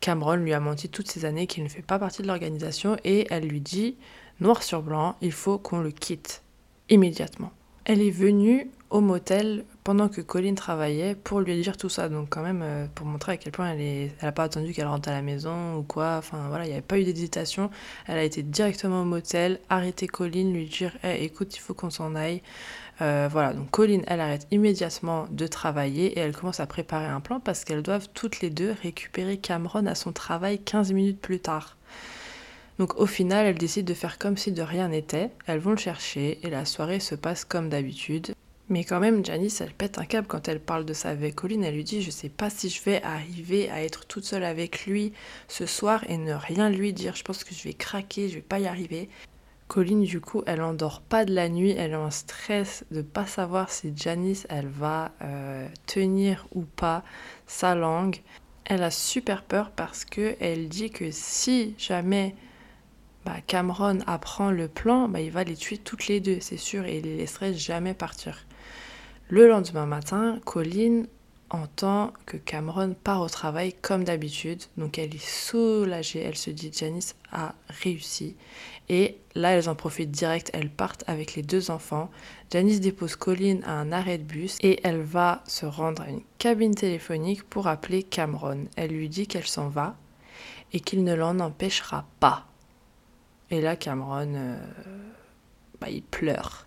Cameron lui a menti toutes ces années, qu'il ne fait pas partie de l'organisation et elle lui dit, noir sur blanc, il faut qu'on le quitte immédiatement. Elle est venue au motel pendant que Colin travaillait pour lui dire tout ça. Donc quand même, euh, pour montrer à quel point elle est, elle a pas attendu qu'elle rentre à la maison ou quoi. Enfin voilà, il n'y avait pas eu d'hésitation. Elle a été directement au motel, arrêter Colin, lui dire hey, écoute, il faut qu'on s'en aille. Euh, voilà, donc Colin, elle arrête immédiatement de travailler et elle commence à préparer un plan parce qu'elles doivent toutes les deux récupérer Cameron à son travail 15 minutes plus tard. Donc au final, elles décident de faire comme si de rien n'était. Elles vont le chercher et la soirée se passe comme d'habitude. Mais quand même, Janice, elle pète un câble quand elle parle de ça avec Colin. Elle lui dit Je sais pas si je vais arriver à être toute seule avec lui ce soir et ne rien lui dire. Je pense que je vais craquer, je vais pas y arriver. Colline, du coup, elle endort pas de la nuit, elle est en stress de pas savoir si Janice, elle va euh, tenir ou pas sa langue. Elle a super peur parce que elle dit que si jamais bah, Cameron apprend le plan, bah, il va les tuer toutes les deux, c'est sûr, et il les laisserait jamais partir. Le lendemain matin, Colline entend que Cameron part au travail comme d'habitude. Donc elle est soulagée, elle se dit Janice a réussi. Et là, elles en profitent direct, elles partent avec les deux enfants. Janice dépose Colline à un arrêt de bus et elle va se rendre à une cabine téléphonique pour appeler Cameron. Elle lui dit qu'elle s'en va et qu'il ne l'en empêchera pas. Et là, Cameron, euh, bah, il pleure.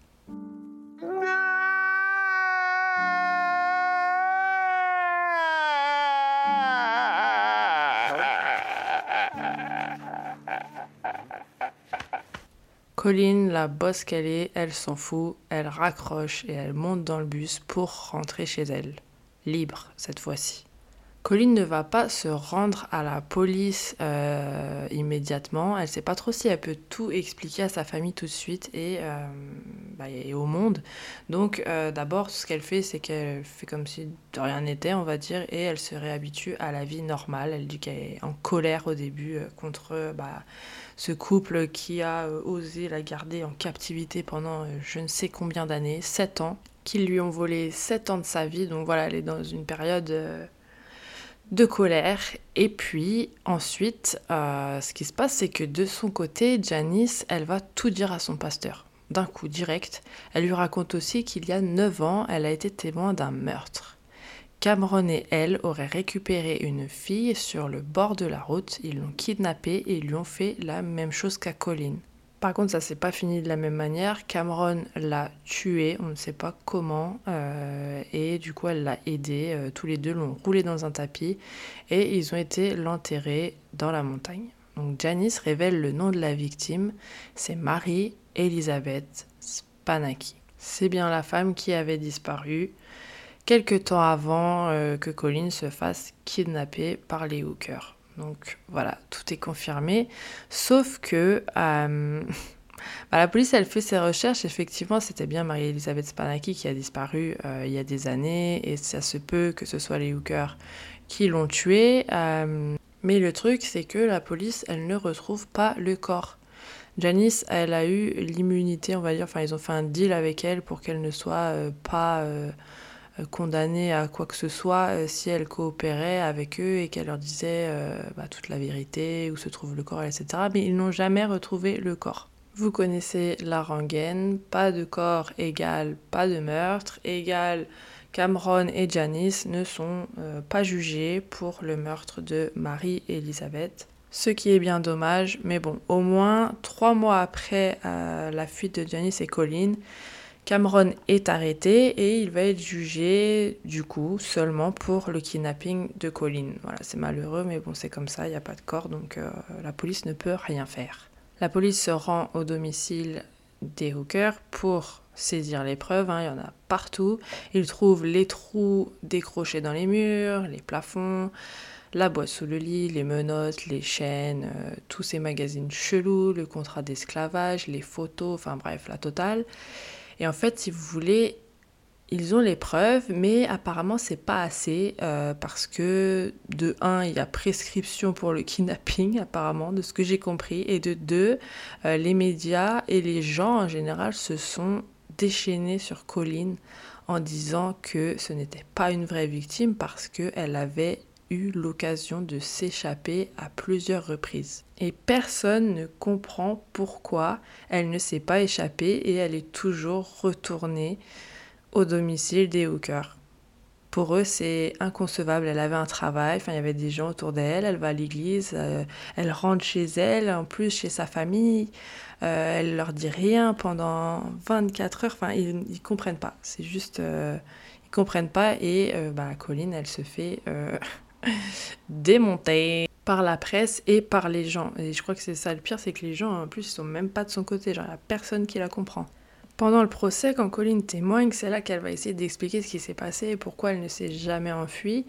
Colline, la bosse qu'elle est, elle s'en fout, elle raccroche et elle monte dans le bus pour rentrer chez elle. Libre cette fois-ci. Colline ne va pas se rendre à la police euh, immédiatement. Elle sait pas trop si elle peut tout expliquer à sa famille tout de suite et, euh, bah, au monde. Donc euh, d'abord, ce qu'elle fait, c'est qu'elle fait comme si de rien n'était, on va dire, et elle se réhabitue à la vie normale. Elle dit qu'elle est en colère au début contre bah, ce couple qui a euh, osé la garder en captivité pendant euh, je ne sais combien d'années, 7 ans, qu'ils lui ont volé 7 ans de sa vie. Donc voilà, elle est dans une période euh, de colère. Et puis ensuite, euh, ce qui se passe, c'est que de son côté, Janice, elle va tout dire à son pasteur. D'un coup, direct. Elle lui raconte aussi qu'il y a 9 ans, elle a été témoin d'un meurtre. Cameron et elle auraient récupéré une fille sur le bord de la route, ils l'ont kidnappée et ils lui ont fait la même chose qu'à Colin. Par contre, ça s'est pas fini de la même manière. Cameron l'a tué, on ne sait pas comment, euh, et du coup elle l'a aidé. Euh, tous les deux l'ont roulé dans un tapis et ils ont été l'enterrer dans la montagne. Donc Janice révèle le nom de la victime, c'est Marie Elizabeth Spanaki. C'est bien la femme qui avait disparu quelque temps avant euh, que Colin se fasse kidnapper par les hookers. Donc voilà, tout est confirmé. Sauf que euh, bah, la police, elle fait ses recherches. Effectivement, c'était bien Marie-Elisabeth Spanaki qui a disparu euh, il y a des années. Et ça se peut que ce soit les hookers qui l'ont tué. Euh, mais le truc, c'est que la police, elle ne retrouve pas le corps. Janice, elle a eu l'immunité, on va dire. Enfin, ils ont fait un deal avec elle pour qu'elle ne soit pas euh, condamnée à quoi que ce soit euh, si elle coopérait avec eux et qu'elle leur disait euh, bah, toute la vérité, où se trouve le corps, etc. Mais ils n'ont jamais retrouvé le corps. Vous connaissez la rengaine, pas de corps égale pas de meurtre, égale Cameron et Janice ne sont pas jugés pour le meurtre de Marie-Elisabeth. Ce qui est bien dommage, mais bon, au moins trois mois après la fuite de Janice et Colin, Cameron est arrêté et il va être jugé du coup seulement pour le kidnapping de Colin. Voilà, c'est malheureux, mais bon, c'est comme ça, il n'y a pas de corps, donc euh, la police ne peut rien faire. La police se rend au domicile des hookers pour saisir les preuves, hein, il y en a partout. Ils trouvent les trous décrochés dans les murs, les plafonds, la boîte sous le lit, les menottes, les chaînes, euh, tous ces magazines chelous, le contrat d'esclavage, les photos, enfin bref, la totale. Et en fait, si vous voulez, ils ont les preuves, mais apparemment c'est pas assez euh, parce que de un, il y a prescription pour le kidnapping apparemment, de ce que j'ai compris, et de deux, euh, les médias et les gens en général se sont déchaînés sur Colline en disant que ce n'était pas une vraie victime parce qu'elle avait eu l'occasion de s'échapper à plusieurs reprises. Et personne ne comprend pourquoi elle ne s'est pas échappée et elle est toujours retournée au domicile des hookers. Pour eux, c'est inconcevable. Elle avait un travail, enfin, il y avait des gens autour d'elle, elle va à l'église, euh, elle rentre chez elle, en plus chez sa famille, euh, elle leur dit rien pendant 24 heures, enfin, ils, ne comprennent pas. C'est juste, euh, comprennent pas et bah, Colline, elle se fait démonté par la presse et par les gens. Et je crois que c'est ça le pire, c'est que les gens, en plus, ils sont même pas de son côté. Genre, il a personne qui la comprend. Pendant le procès, quand Colline témoigne, c'est là qu'elle va essayer d'expliquer ce qui s'est passé et pourquoi elle ne s'est jamais enfuie.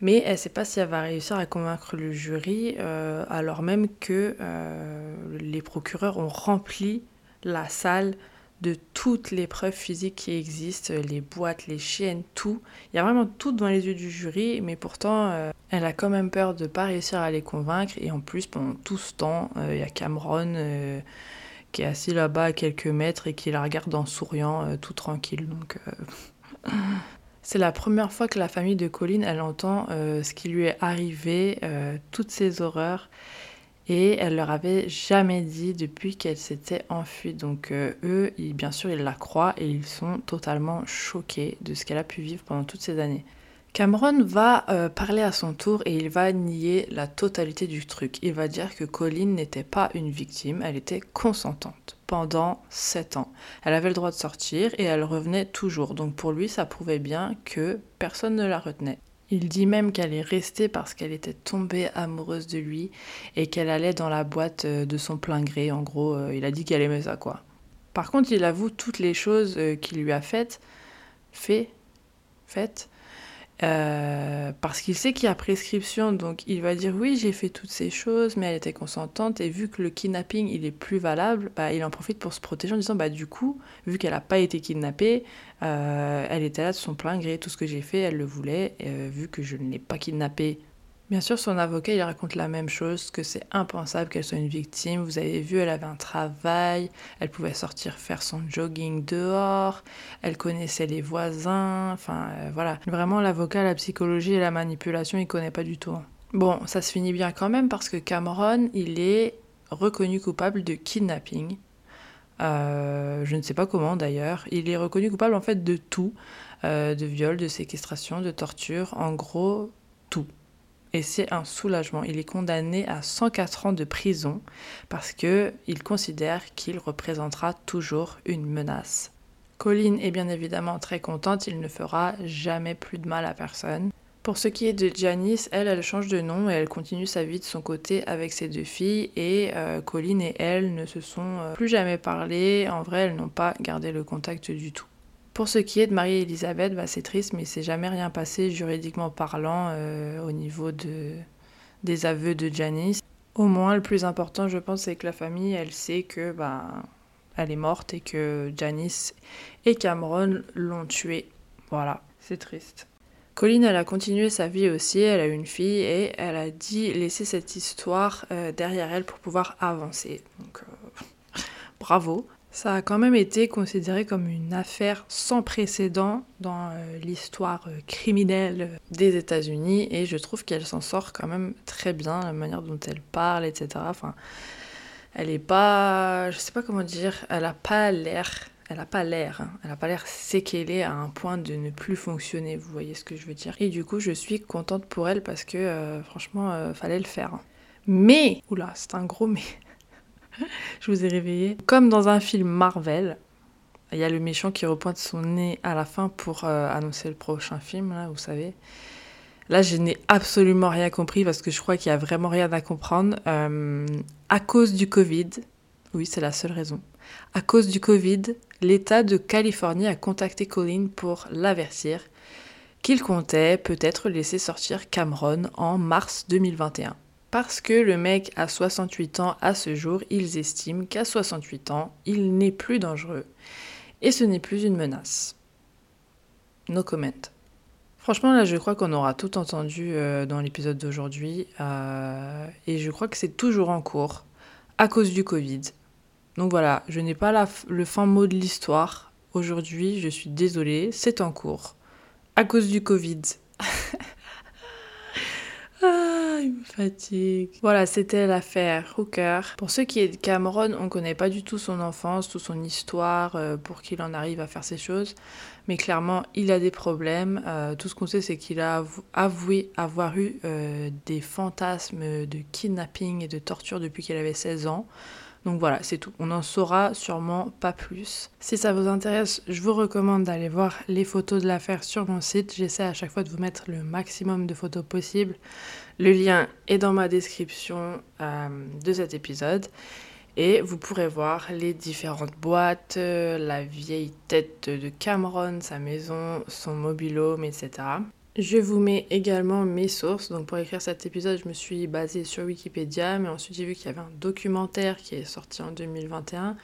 Mais elle ne sait pas si elle va réussir à convaincre le jury, euh, alors même que euh, les procureurs ont rempli la salle de toutes les preuves physiques qui existent, les boîtes, les chaînes, tout. Il y a vraiment tout dans les yeux du jury, mais pourtant, euh, elle a quand même peur de ne pas réussir à les convaincre. Et en plus, pendant tout ce temps, euh, il y a Cameron euh, qui est assis là-bas à quelques mètres et qui la regarde en souriant, tout tranquille. Donc, c'est la première fois que la famille de Colin, elle entend ce qui lui est arrivé, toutes ces horreurs et elle leur avait jamais dit depuis qu'elle s'était enfuie. Donc euh, eux, bien sûr, ils la croient et ils sont totalement choqués de ce qu'elle a pu vivre pendant toutes ces années. Cameron va euh, parler à son tour et il va nier la totalité du truc. Il va dire que Colline n'était pas une victime, elle était consentante pendant 7 ans. Elle avait le droit de sortir et elle revenait toujours. Donc pour lui, ça prouvait bien que personne ne la retenait. Il dit même qu'elle est restée parce qu'elle était tombée amoureuse de lui et qu'elle allait dans la boîte euh, de son plein gré. En gros, euh, il a dit qu'elle aimait ça, quoi. Par contre, il avoue toutes les choses euh, qu'il lui a faites, fait, faites, euh, parce qu'il sait qu'il y a prescription, donc il va dire oui, j'ai fait toutes ces choses, mais elle était consentante, et vu que le kidnapping il est plus valable, bah, il en profite pour se protéger en disant bah du coup, vu qu'elle n'a pas été kidnappée, euh, elle était là de son plein gré, tout ce que j'ai fait, elle le voulait, euh, vu que je ne l'ai pas kidnappée Bien sûr, son avocat, il raconte la même chose, que c'est impensable qu'elle soit une victime. Vous avez vu, elle avait un travail, elle pouvait sortir faire son jogging dehors, elle connaissait les voisins, enfin euh, voilà. Vraiment, l'avocat, la psychologie et la manipulation, il connaît pas du tout. hein. Bon, ça se finit bien quand même parce que Cameron, il est reconnu coupable de kidnapping. Euh, je ne sais pas comment d'ailleurs. Il est reconnu coupable en fait de tout. Euh, de viol, de séquestration, de torture, en gros tout. Et c'est un soulagement. Il est condamné à 104 ans de prison parce que il considère qu'il représentera toujours une menace. Colleen est bien évidemment très contente, il ne fera jamais plus de mal à personne. Pour ce qui est de Janice, elle, elle change de nom et elle continue sa vie de son côté avec ses deux filles. Et euh, Colleen et elle ne se sont euh, plus jamais parlé. En vrai, elles n'ont pas gardé le contact du tout. Pour ce qui est de Marie-Elisabeth, bah, c'est triste, mais il s'est jamais rien passé juridiquement parlant euh, au niveau de, des aveux de Janice. Au moins, le plus important, je pense, c'est que la famille, elle sait que bah, elle est morte et que Janice et Cameron l'ont tuée. Voilà, c'est triste. Colline, elle a continué sa vie aussi, elle a une fille et elle a dit laisser cette histoire euh, derrière elle pour pouvoir avancer. Donc, euh, bravo. Ça a quand même été considéré comme une affaire sans précédent dans euh, l'histoire euh, criminelle des États-Unis et je trouve qu'elle s'en sort quand même très bien, la manière dont elle parle, etc. Enfin, elle est pas, je sais pas comment dire, elle a pas l'air, elle a pas l'air, hein, elle a pas l'air séquelée à un point de ne plus fonctionner. Vous voyez ce que je veux dire Et du coup, je suis contente pour elle parce que euh, franchement, euh, fallait le faire. hein. Mais, oula, c'est un gros mais. je vous ai réveillé. Comme dans un film Marvel, il y a le méchant qui repointe son nez à la fin pour euh, annoncer le prochain film, là, vous savez. Là, je n'ai absolument rien compris parce que je crois qu'il n'y a vraiment rien à comprendre. Euh, à cause du Covid, oui, c'est la seule raison. À cause du Covid, l'État de Californie a contacté Colin pour l'avertir qu'il comptait peut-être laisser sortir Cameron en mars 2021. Parce que le mec a 68 ans à ce jour, ils estiment qu'à 68 ans, il n'est plus dangereux. Et ce n'est plus une menace. No comment. Franchement, là, je crois qu'on aura tout entendu euh, dans l'épisode d'aujourd'hui. euh, et je crois que c'est toujours en cours à cause du Covid. Donc voilà, je n'ai pas le fin mot de l'histoire. Aujourd'hui, je suis désolée, c'est en cours. À cause du Covid. ah, il me fatigue. Voilà, c'était l'affaire Hooker. Pour ce qui est de Cameron, on connaît pas du tout son enfance, toute son histoire, euh, pour qu'il en arrive à faire ces choses. Mais clairement, il a des problèmes. Euh, tout ce qu'on sait, c'est qu'il a avou- avoué avoir eu euh, des fantasmes de kidnapping et de torture depuis qu'il avait 16 ans. Donc voilà, c'est tout. On n'en saura sûrement pas plus. Si ça vous intéresse, je vous recommande d'aller voir les photos de l'affaire sur mon site. J'essaie à chaque fois de vous mettre le maximum de photos possible. Le lien est dans ma description euh, de cet épisode. Et vous pourrez voir les différentes boîtes, euh, la vieille tête de Cameron, sa maison, son mobilhome, etc. Je vous mets également mes sources. Donc pour écrire cet épisode, je me suis basée sur Wikipédia, mais ensuite j'ai vu qu'il y avait un documentaire qui est sorti en 2021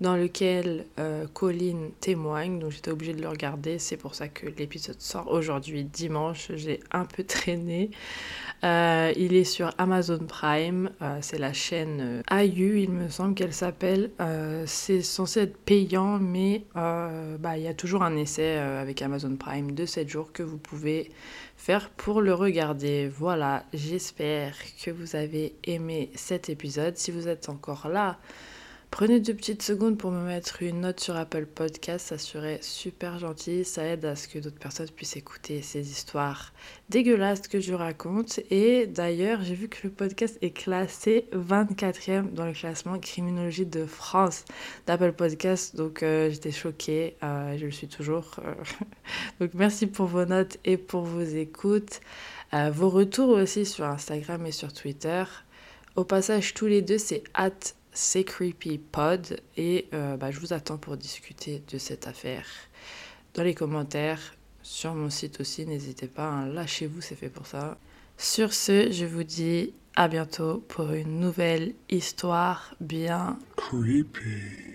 dans lequel euh, Colline témoigne, donc j'étais obligée de le regarder. C'est pour ça que l'épisode sort aujourd'hui, dimanche. J'ai un peu traîné. Euh, il est sur Amazon Prime, euh, c'est la chaîne IU, il me semble qu'elle s'appelle. C'est censé être payant, mais bah, il y a toujours un essai avec Amazon Prime de 7 jours que vous pouvez faire pour le regarder. Voilà, j'espère que vous avez aimé cet épisode. Si vous êtes encore là, Prenez deux petites secondes pour me mettre une note sur Apple Podcast, ça serait super gentil, ça aide à ce que d'autres personnes puissent écouter ces histoires dégueulasses que je raconte. Et d'ailleurs, j'ai vu que le podcast est classé 24e dans le classement criminologie de France d'Apple Podcast, donc euh, j'étais choquée, euh, je le suis toujours. euh. donc merci pour vos notes et pour vos écoutes, vos retours aussi sur Instagram et sur Twitter. Au passage, tous les deux, c'est at c'est Creepy Pod et euh, bah, je vous attends pour discuter de cette affaire dans les commentaires sur mon site aussi. N'hésitez pas, hein, lâchez-vous, c'est fait pour ça. Sur ce, je vous dis à bientôt pour une nouvelle histoire bien Creepy.